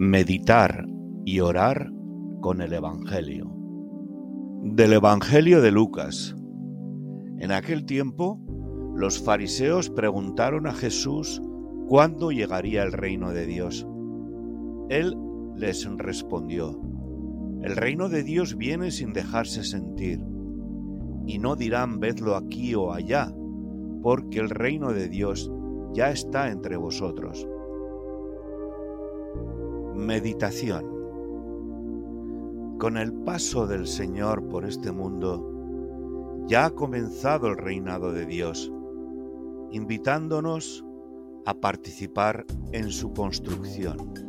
Meditar y orar con el Evangelio. Del Evangelio de Lucas. En aquel tiempo, los fariseos preguntaron a Jesús cuándo llegaría el reino de Dios. Él les respondió, el reino de Dios viene sin dejarse sentir, y no dirán vedlo aquí o allá, porque el reino de Dios ya está entre vosotros. Meditación Con el paso del Señor por este mundo, ya ha comenzado el reinado de Dios, invitándonos a participar en su construcción.